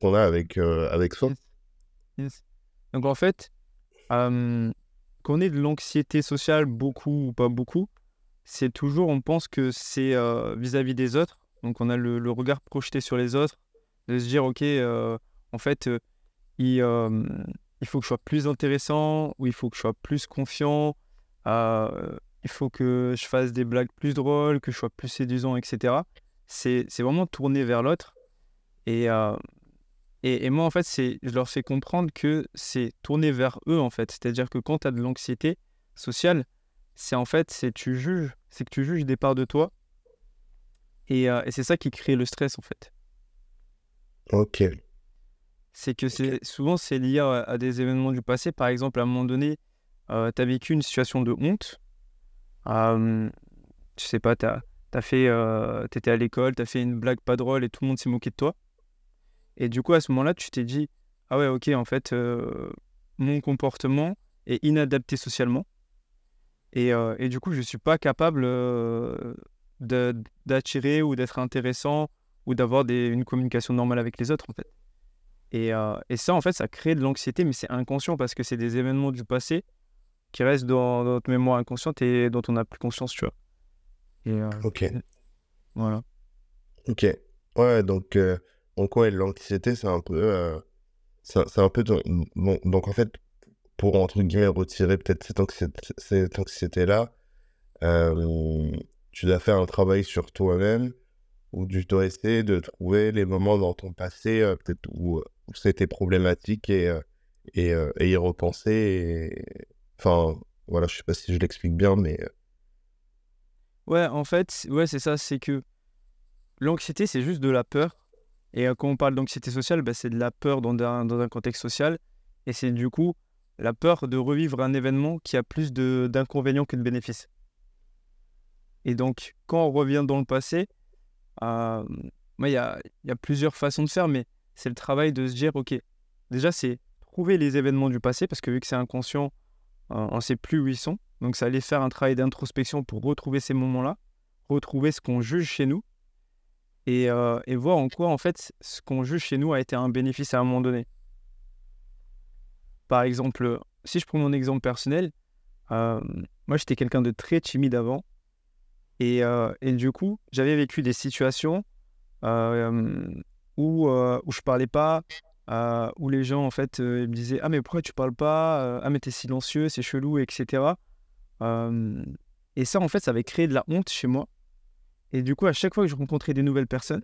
qu'on a avec, avec soi. Donc en fait, qu'on ait de l'anxiété sociale, beaucoup ou pas beaucoup, c'est toujours, on pense que c'est vis-à-vis des autres. Donc on a le, regard projeté sur les autres, de se dire, ok, en fait, il, il faut que je sois plus intéressant, ou il faut que je sois plus confiant, il faut que je fasse des blagues plus drôles, que je sois plus séduisant, etc. C'est vraiment tourné vers l'autre. Et, et, moi, en fait, je leur fais comprendre que c'est tourné vers eux, en fait. C'est-à-dire que quand tu as de l'anxiété sociale, c'est en fait, c'est tu juges, c'est que tu juges des parts de toi. Et, et c'est ça qui crée le stress, en fait. Ok. C'est que c'est souvent, c'est lié à, des événements du passé. Par exemple, à un moment donné, tu as vécu une situation de honte euh, tu sais pas, t'as as fait, euh, t'étais à l'école, t'as fait une blague pas drôle et tout le monde s'est moqué de toi. Et du coup, à ce moment-là, tu t'es dit, ah ouais, ok, en fait, euh, mon comportement est inadapté socialement. Et, euh, et, du coup, je suis pas capable d'attirer ou d'être intéressant ou d'avoir une communication normale avec les autres, en fait. Et, et ça, en fait, ça crée de l'anxiété, mais c'est inconscient parce que c'est des événements du passé qui reste dans, notre mémoire inconsciente et dont on n'a plus conscience, tu vois. Euh, ok. Voilà. Ok. Ouais, donc, euh, donc ouais, l'anxiété, c'est un peu. Euh, c'est un peu. Donc, en fait, pour entre guillemets retirer peut-être cette anxiété-là, cette anxiété tu dois faire un travail sur toi-même où tu dois essayer de trouver les moments dans ton passé peut-être où, c'était problématique et, et, et, y repenser et, Enfin, voilà, je sais pas si je l'explique bien, mais. Euh. Ouais, en fait, ouais, c'est ça, c'est que l'anxiété, c'est juste de la peur. Et euh, quand on parle d'anxiété sociale, bah, c'est de la peur dans un, dans un contexte social. Et c'est du coup la peur de revivre un événement qui a plus d'inconvénients que de bénéfices. Et donc, quand on revient dans le passé, euh, il y, a, plusieurs façons de faire, mais c'est le travail de se dire, OK, déjà, c'est trouver les événements du passé, parce que vu que c'est inconscient, on ne sait plus où ils sont. Donc ça allait faire un travail d'introspection pour retrouver ces moments-là, retrouver ce qu'on juge chez nous et, euh, et, voir en quoi en fait ce qu'on juge chez nous a été un bénéfice à un moment donné. Par exemple, si je prends mon exemple personnel, euh, moi j'étais quelqu'un de très timide avant et, euh, du coup j'avais vécu des situations où, où je parlais pas, euh, où les gens en fait euh, me disaient ah mais pourquoi tu parles pas euh, ah mais t'es silencieux c'est chelou etc et ça en fait ça avait créé de la honte chez moi et du coup à chaque fois que je rencontrais des nouvelles personnes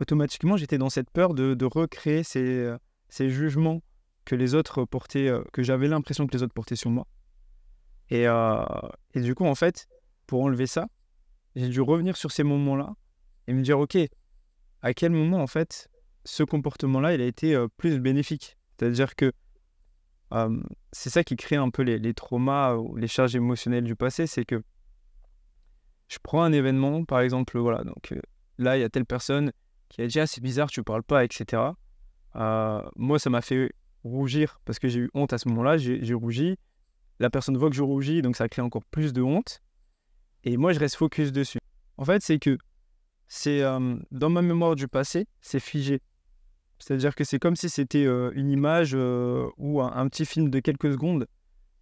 automatiquement j'étais dans cette peur de, recréer ces, ces, jugements que les autres portaient que j'avais l'impression que les autres portaient sur moi et, et du coup en fait pour enlever ça j'ai dû revenir sur ces moments là et me dire ok à quel moment en fait ce comportement-là, il a été plus bénéfique? C'est-à-dire que c'est ça qui crée un peu les, traumas ou les charges émotionnelles du passé, c'est que je prends un événement, par exemple, voilà, donc là, il y a telle personne qui a dit, ah, c'est bizarre, tu parles pas, etc. moi, ça m'a fait rougir parce que j'ai eu honte à ce moment-là, j'ai rougi. La personne voit que je rougis, donc ça crée encore plus de honte. Et moi, je reste focus dessus. En fait, c'est que c'est dans ma mémoire du passé, c'est figé. C'est-à-dire que c'est comme si c'était une image ou un, petit film de quelques secondes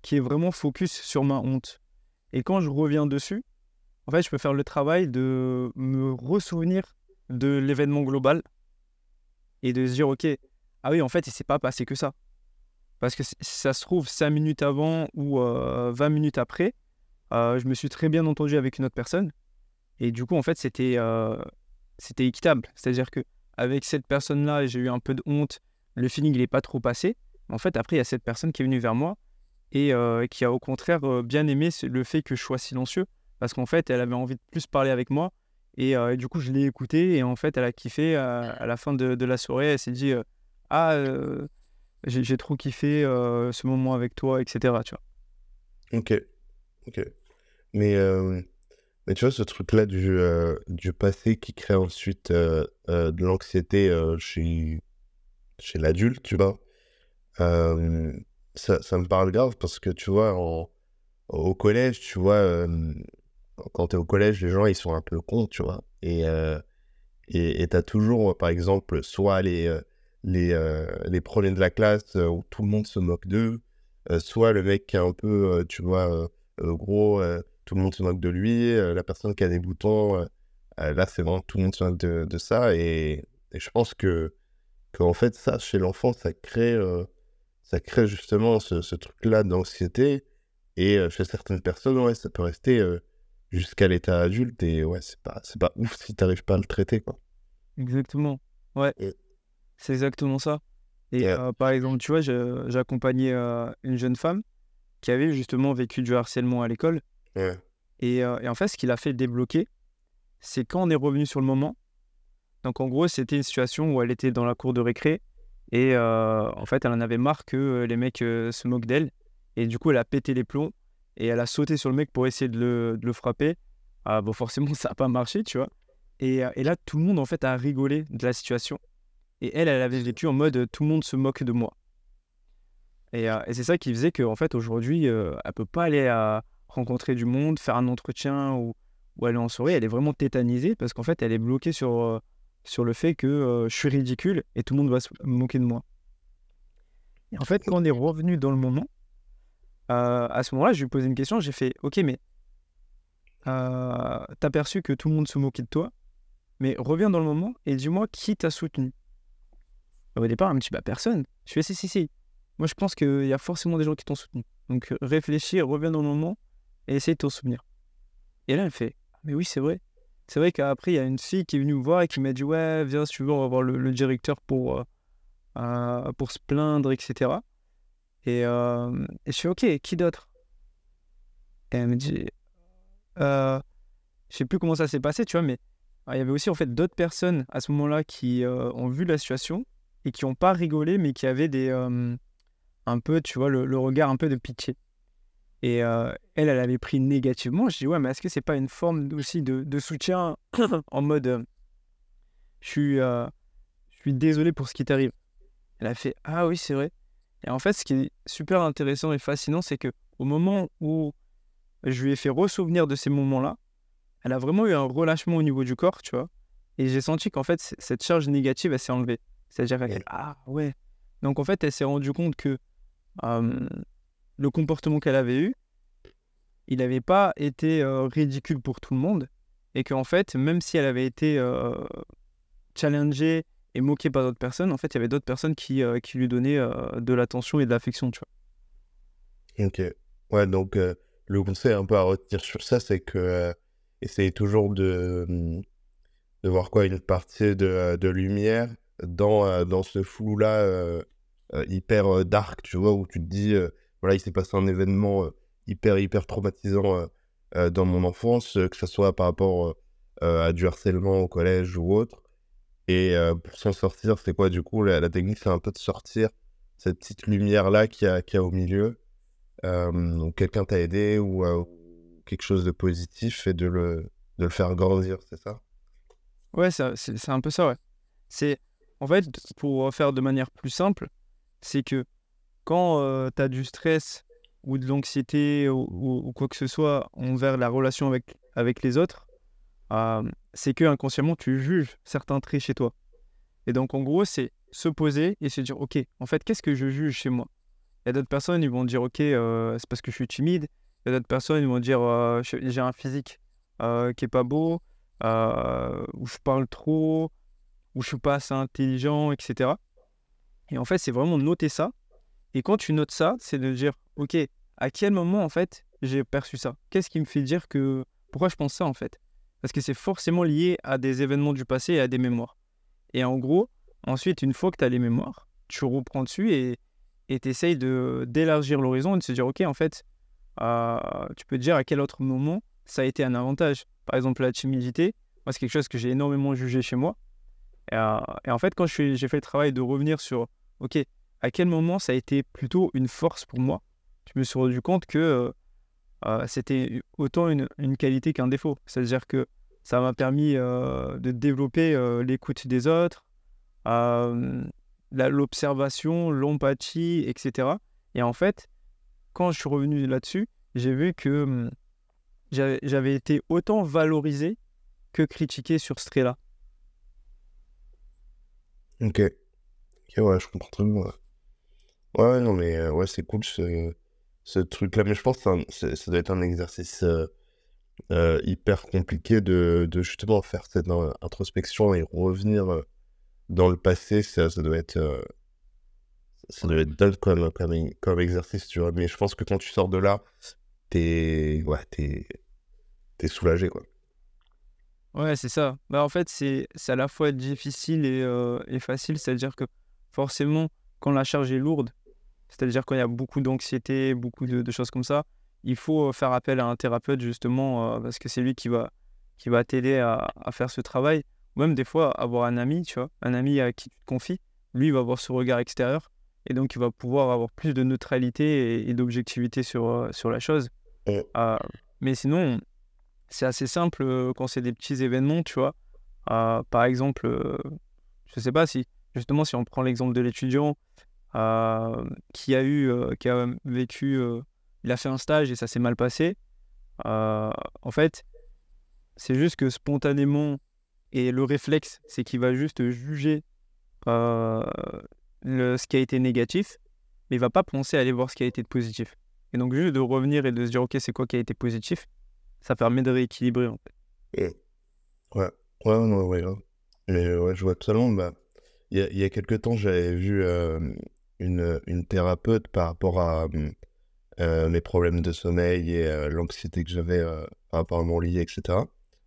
qui est vraiment focus sur ma honte. Et quand je reviens dessus, en fait, je peux faire le travail de me ressouvenir de l'événement global et de se dire, OK, ah oui, en fait, il s'est pas passé que ça. Parce que ça se trouve 5 minutes avant ou 20 minutes après, je me suis très bien entendu avec une autre personne. Et du coup, en fait, c'était c'était équitable. C'est-à-dire que avec cette personne-là, j'ai eu un peu de honte, le feeling, il n'est pas trop passé. En fait, après, il y a cette personne qui est venue vers moi et euh, qui a au contraire euh, bien aimé le fait que je sois silencieux parce qu'en fait, elle avait envie de plus parler avec moi et, euh, du coup, je l'ai écouté et en fait, elle a kiffé à, la fin de, la soirée. Elle s'est dit Ah, j'ai trop kiffé ce moment avec toi, etc. Tu vois. Ok. Ok. Mais mais tu vois, ce truc-là du, euh, du passé qui crée ensuite euh, euh, de l'anxiété chez, chez l'adulte, tu vois, ça, ça, me parle grave parce que, tu vois, au collège, tu vois, quand tu es au collège, les gens, ils sont un peu cons, tu vois. Et et tu as toujours, par exemple, soit les, les, euh, les premiers de la classe où tout le monde se moque d'eux, soit le mec qui est un peu, tu vois, gros, tout le monde se moque de lui, la personne qui a des boutons, là, c'est vraiment tout le monde se moque de, de ça. Et, je pense que, en fait, ça, chez l'enfant, ça crée, ça crée justement ce, ce truc-là d'anxiété. Et chez certaines personnes, ouais, ça peut rester jusqu'à l'état adulte. Et ouais, c'est pas, c'est pas ouf si t'arrives pas à le traiter, quoi. Exactement. Ouais. C'est exactement ça. Et par exemple, tu vois, j'accompagnais une jeune femme qui avait justement vécu du harcèlement à l'école. Et, et, en fait, ce qui l'a fait débloquer, c'est quand on est revenu sur le moment. Donc en gros, c'était une situation où elle était dans la cour de récré et en fait, elle en avait marre que les mecs se moquent d'elle. Et du coup, elle a pété les plombs et elle a sauté sur le mec pour essayer de le, de le frapper. Ah, bon, forcément, ça n'a pas marché, tu vois. Et, et, là, tout le monde, en fait, a rigolé de la situation. Et elle, elle avait vécu en mode tout le monde se moque de moi. Et, et c'est ça qui faisait qu'en fait, aujourd'hui, elle elle peut pas aller à rencontrer du monde, faire un entretien ou, ou aller en soirée. Elle est vraiment tétanisée parce qu'en fait, elle est bloquée sur, sur le fait que je suis ridicule et tout le monde va se moquer de moi. Et en fait, quand on est revenu dans le moment, euh, à ce moment-là, je lui ai posé une question. J'ai fait Ok, mais euh, t'as perçu que tout le monde se moquait de toi, mais reviens dans le moment et dis-moi qui t'a soutenu. Au départ, elle me dit Bah, personne. Je fais Si, si, si. Moi, je pense qu'il y a forcément des gens qui t'ont soutenu. Donc, réfléchis, reviens dans le moment et essaye de t'en souvenir. Et là, elle fait Mais oui, c'est vrai. C'est vrai qu'après, il y a une fille qui est venue me voir et qui m'a dit Ouais, viens, si tu veux, on va voir le, directeur pour, euh, pour se plaindre, etc. Et, euh, et je fais Ok, qui d'autre? Elle me dit euh, Je sais plus comment ça s'est passé, tu vois, mais il y avait aussi en fait d'autres personnes à ce moment-là qui euh, ont vu la situation et qui n'ont pas rigolé, mais qui avaient des, euh, un peu, tu vois, le, regard un peu de pitié. Et elle, elle avait pris négativement. Je dis ouais, mais est-ce que c'est pas une forme aussi de, de soutien en mode je suis, je suis désolé pour ce qui t'arrive? Elle a fait ah oui, c'est vrai. Et en fait, ce qui est super intéressant et fascinant, c'est que au moment où je lui ai fait ressouvenir de ces moments-là, elle a vraiment eu un relâchement au niveau du corps, tu vois. Et j'ai senti qu'en fait, cette charge négative, elle s'est enlevée. C'est-à-dire qu'elle, ah ouais. Donc en fait, elle s'est rendue compte que le comportement qu'elle avait eu, il n'avait pas été ridicule pour tout le monde. Et qu'en fait, même si elle avait été challengée et moqué par d'autres personnes, en fait, il y avait d'autres personnes qui, euh, qui lui donnaient euh, de l'attention et de l'affection, tu vois. Ok. Ouais, donc euh, le conseil un peu à retenir sur ça, c'est que essayez toujours de, mmh, de voir quoi une partie de, de lumière dans, dans ce flou-là hyper dark, tu vois, où tu te dis, voilà, il s'est passé un événement hyper, hyper traumatisant dans mon enfance, que ce soit par rapport à du harcèlement au collège ou autre. Et pour s'en sortir, c'est quoi du coup la, technique, c'est un peu de sortir cette petite lumière-là qu'il y, a, a au milieu. quelqu'un t'a aidé ou quelque chose de positif et de le, de le faire grandir, c'est ça? Ouais, c'est un peu ça, ouais. C'est, en fait, pour faire de manière plus simple, c'est que quand tu as du stress ou de l'anxiété ou, ou, quoi que ce soit envers la relation avec, avec les autres, c'est que inconsciemment tu juges certains traits chez toi. Et donc en gros, c'est se poser et se dire ok, en fait, qu'est-ce que je juge chez moi? Il y a d'autres personnes, ils vont dire ok, c'est parce que je suis timide. Il y a d'autres personnes, ils vont dire j'ai un physique qui est pas beau, ou je parle trop, ou je suis pas assez intelligent, etc. Et en fait, c'est vraiment noter ça. Et quand tu notes ça, c'est de dire ok, à quel moment en fait j'ai perçu ça? Qu'est-ce qui me fait dire que pourquoi je pense ça en fait? Parce que c'est forcément lié à des événements du passé et à des mémoires. Et en gros, ensuite, une fois que tu as les mémoires, tu reprends dessus et tu essayes d'élargir l'horizon et de se dire, OK, en fait, euh, tu peux te dire à quel autre moment ça a été un avantage. Par exemple, la timidité, c'est quelque chose que j'ai énormément jugé chez moi. Et, euh, en fait, quand j'ai fait le travail de revenir sur, OK, à quel moment ça a été plutôt une force pour moi, je me suis rendu compte que euh, c'était autant une, qualité qu'un défaut. C'est-à-dire que ça m'a permis euh, de développer euh, l'écoute des autres, l'observation, l'empathie, etc. Et en fait, quand je suis revenu là-dessus, j'ai vu que j'avais été autant valorisé que critiqué sur ce trait-là. Ok. ouais, je comprends très bien. Ouais, non, mais ouais, c'est cool ce truc-là. Mais je pense que ça doit être un exercice euh, euh, hyper compliqué de, justement faire cette introspection et revenir euh, dans le passé. Ça, doit être, ça doit être dingue comme, exercice, tu vois. Mais je pense que quand tu sors de là, t'es ouais, t'es, soulagé, quoi. Ouais, c'est ça. Bah, en fait, c'est à la fois difficile et facile. C'est-à-dire que forcément, quand la charge est lourde, c'est-à-dire quand il y a beaucoup d'anxiété, beaucoup de, de choses comme ça, il faut euh, faire appel à un thérapeute justement euh, parce que c'est lui qui va, qui va t'aider à, à faire ce travail. Ou même des fois, avoir un ami, tu vois, un ami à qui tu te confies, lui il va avoir ce regard extérieur et donc il va pouvoir avoir plus de neutralité et, et d'objectivité sur, euh, sur la chose. Euh, mais sinon, c'est assez simple quand c'est des petits événements, tu vois. Euh, par exemple, je sais pas si, justement, si on prend l'exemple de l'étudiant euh, qui a eu, euh, qui a vécu, euh, il a fait un stage et ça s'est mal passé. en fait, c'est juste que spontanément, et le réflexe, c'est qu'il va juste juger le, ce qui a été négatif, mais il va pas penser à aller voir ce qui a été positif. Et donc, juste de revenir et de se dire, OK, c'est quoi qui a été positif, ça permet de rééquilibrer, en fait. Ouais, ouais, ouais, grave. Mais ouais, je vois totalement. Bah, il y il y a quelques temps, j'avais vu une, une thérapeute par rapport à hum, euh, mes problèmes de sommeil et euh, l'anxiété que j'avais euh, par rapport à mon lit, etc.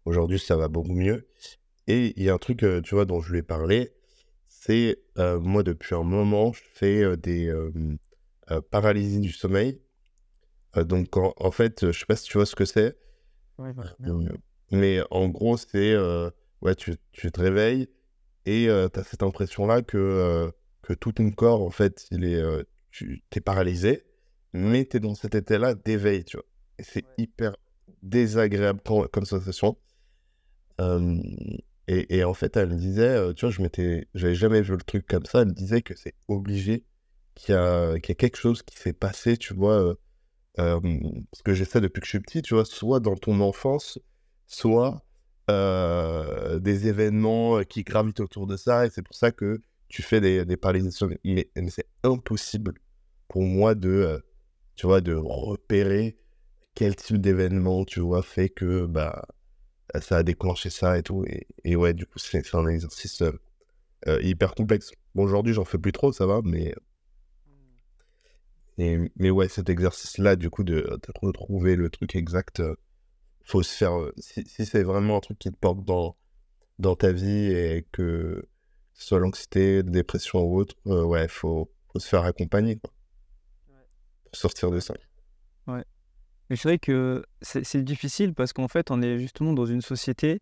Aujourd'hui, ça va beaucoup mieux. Et il y a un truc, euh, tu vois, dont je lui ai parlé, c'est euh, moi, depuis un moment, je fais euh, des euh, euh, paralysies du sommeil. Euh, donc, en, en fait, je sais pas si tu vois ce que c'est. Ouais, Euh, Mais en gros, c'est euh, ouais, tu, tu te réveilles et tu as cette impression-là que, euh, que tout ton corps, en fait, il est, euh, tu t'es paralysé, mais tu es dans cet état-là d'éveil, tu vois. Et c'est Ouais. hyper désagréable comme, sensation. Euh, et, et en fait, elle me disait, euh, tu vois, je m'étais, j'avais jamais vu le truc comme ça. Elle me disait que c'est obligé qu'il y a, qu'il y a quelque chose qui s'est passé, tu vois. euh, parce que j'ai ça depuis que je suis petit, tu vois, soit dans ton enfance, soit euh, des événements qui gravitent autour de ça, et c'est pour ça que tu fais des, des paralysations. Mais, c'est impossible pour moi de, euh, tu vois, de repérer quel type d'événement, tu vois, fait que bah, ça a déclenché ça et tout. Et, ouais, du coup, c'est un exercice euh, euh, hyper complexe. Bon, aujourd'hui, j'en fais plus trop, ça va, mais, mais ouais, cet exercice-là, du coup, de, de retrouver le truc exact, euh, faut se faire. si si c'est vraiment un truc qui te porte dans, dans ta vie et que soit l'anxiété, la dépression ou autre, euh, ouais, faut, faut se faire accompagner, quoi, Ouais. pour sortir de ça. Mais c'est vrai que c'est difficile parce qu'en fait, on est justement dans une société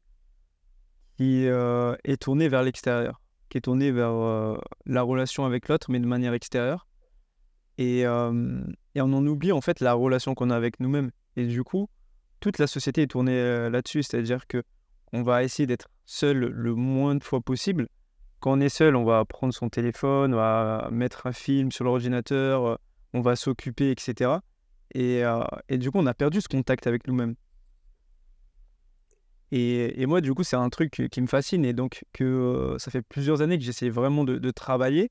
qui euh, est tournée vers l'extérieur, qui est tournée vers euh, la relation avec l'autre, mais de manière extérieure. Et, et on en oublie en fait la relation qu'on a avec nous-mêmes. Et du coup, toute la société est tournée là-dessus, c'est-à-dire que on va essayer d'être seul le moins de fois possible. Quand on est seul, on va prendre son téléphone, on va mettre un film sur l'ordinateur, euh, on va s'occuper, etc. Et, euh, et du coup, on a perdu ce contact avec nous-mêmes. Et, et moi, du coup, c'est un truc qui me fascine et donc que euh, ça fait plusieurs années que j'essaie vraiment de, de travailler.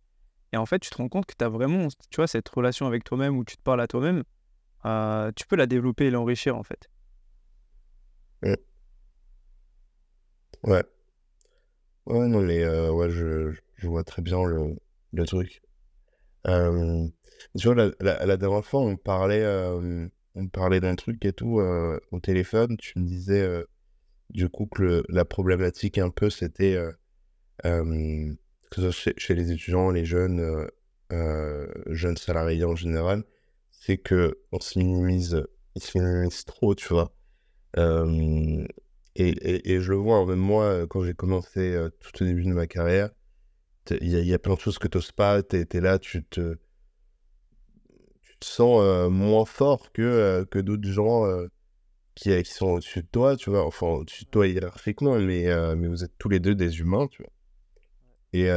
Et en fait, tu te rends compte que tu as vraiment, tu vois, cette relation avec toi-même où tu te parles à toi-même, tu peux la développer et l'enrichir en fait. Ouais, ouais, non, mais euh, ouais, je, je vois très bien le, le truc. Tu vois, la, la, dernière fois, on parlait, on parlait d'un truc et tout euh, au téléphone. Tu me disais, euh, du coup, que le- la problématique un peu, c'était que chez, les étudiants, les jeunes, jeunes salariés en général, c'est que on se minimise, ils se minimisent trop, tu vois. Et, je le vois, hein, même moi, euh, quand j'ai commencé euh, tout au début de ma carrière, il y, a- plein de choses que tu n'oses pas, tu es, là, tu te, tu te sens euh, moins fort que, que d'autres gens qui, qui sont au-dessus de toi, tu vois. Enfin, au-dessus de toi hiérarchiquement, mais, mais vous êtes tous les deux des humains, tu vois. Et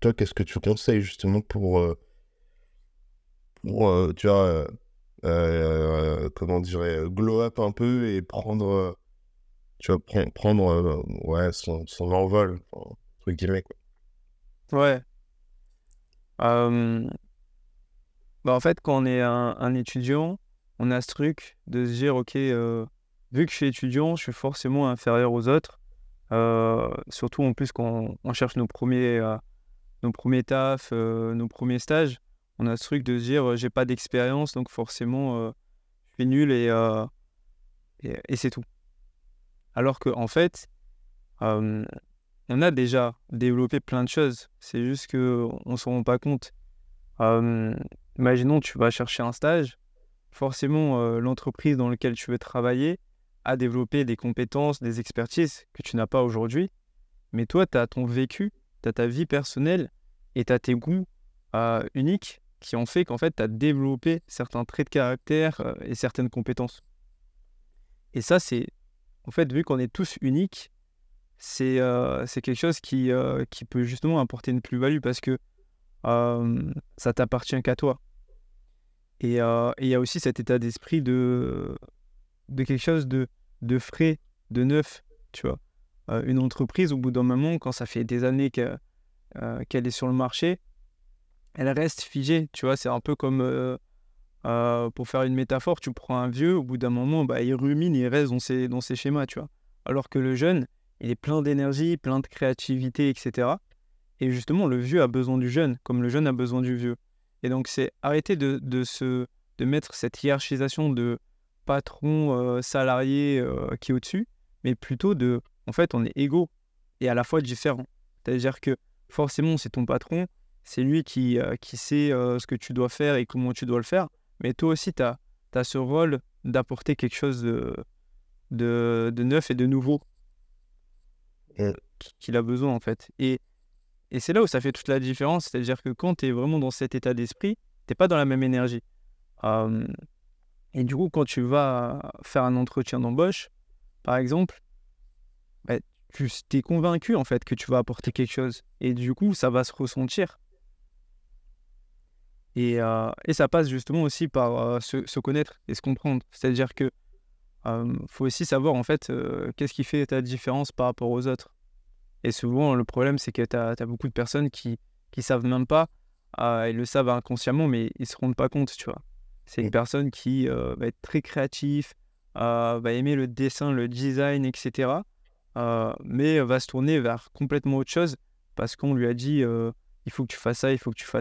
toi, qu'est-ce que tu conseilles justement pour, pour tu vois, comment dirais glow up un peu et prendre, tu pre- prendre euh, ouais, son, envol, entre guillemets, quoi. Ouais. bah, en fait, quand on est un, étudiant, on a ce truc de se dire, OK, vu que je suis étudiant, je suis forcément inférieur aux autres. surtout en plus quand on cherche nos premiers, nos premiers tafs, nos premiers stages, on a ce truc de se dire, j'ai pas d'expérience, donc forcément, je suis nul et, et, c'est tout. Alors qu'en en fait, on a déjà développé plein de choses. C'est juste qu'on ne s'en rend pas compte. imaginons, tu vas chercher un stage. Forcément, l'entreprise dans laquelle tu veux travailler a développé des compétences, des expertises que tu n'as pas aujourd'hui. Mais toi, tu as ton vécu, tu as ta vie personnelle et tu as tes goûts uniques qui ont fait qu'en fait, tu as développé certains traits de caractère et certaines compétences. Et ça, c'est, en fait, vu qu'on est tous uniques, c'est c'est quelque chose qui, qui peut justement apporter une plus-value parce que ça t'appartient qu'à toi. Et il y a aussi cet état d'esprit de, de quelque chose de, de frais, de neuf, tu vois. une entreprise, au bout d'un moment, quand ça fait des années qu'elle est sur le marché, elle reste figée, tu vois. C'est un peu comme euh, pour faire une métaphore, tu prends un vieux, au bout d'un moment, bah, il rumine, il reste dans ses, dans ses schémas, tu vois. Alors que le jeune, il est plein d'énergie, plein de créativité, etc. Et justement, le vieux a besoin du jeune, comme le jeune a besoin du vieux. Et donc, c'est arrêter de, de, se, de mettre cette hiérarchisation de patron, euh, salarié euh, qui est au-dessus, mais plutôt de, en fait, on est égaux et à la fois différents. C'est-à-dire que forcément, c'est ton patron, c'est lui qui, qui sait ce que tu dois faire et comment tu dois le faire. Mais toi aussi, tu as, ce rôle d'apporter quelque chose de, de, neuf et de nouveau qu'il a besoin, en fait. Et, et c'est là où ça fait toute la différence. C'est-à-dire que quand tu es vraiment dans cet état d'esprit, tu pas dans la même énergie. et du coup, quand tu vas faire un entretien d'embauche, par exemple, bah, tu es convaincu en fait que tu vas apporter quelque chose. Et du coup, ça va se ressentir. Et, et, ça passe justement aussi par se, connaître et se comprendre. C'est-à-dire que faut aussi savoir en fait qu'est-ce qui fait ta différence par rapport aux autres. Et souvent, le problème, c'est que tu as, beaucoup de personnes qui ne savent même pas, ils le savent inconsciemment, mais ils ne se rendent pas compte, tu vois. C'est une personne qui va être très créatif, va aimer le dessin, le design, etc. mais va se tourner vers complètement autre chose parce qu'on lui a dit il faut que tu fasses ça, il faut que tu fasses